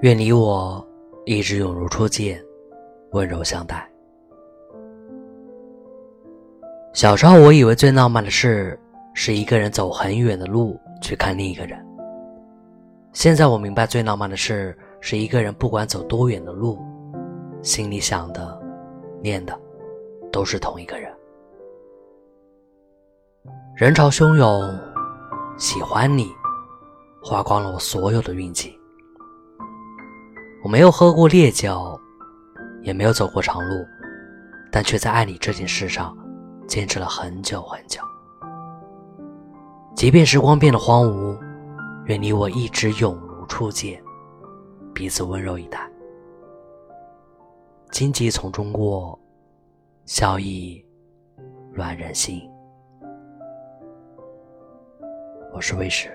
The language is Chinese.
愿你我一直永如初见，温柔相待。小时候，我以为最浪漫的事是一个人走很远的路去看另一个人。现在我明白，最浪漫的事是一个人不管走多远的路，心里想的、念的都是同一个人。人潮汹涌，喜欢你，花光了我所有的运气。我没有喝过烈酒，也没有走过长路，但却在爱你这件事上坚持了很久很久。即便时光变得荒芜，愿你我一直永如初见，彼此温柔以待。荆棘丛中过，笑意暖人心。我是魏石。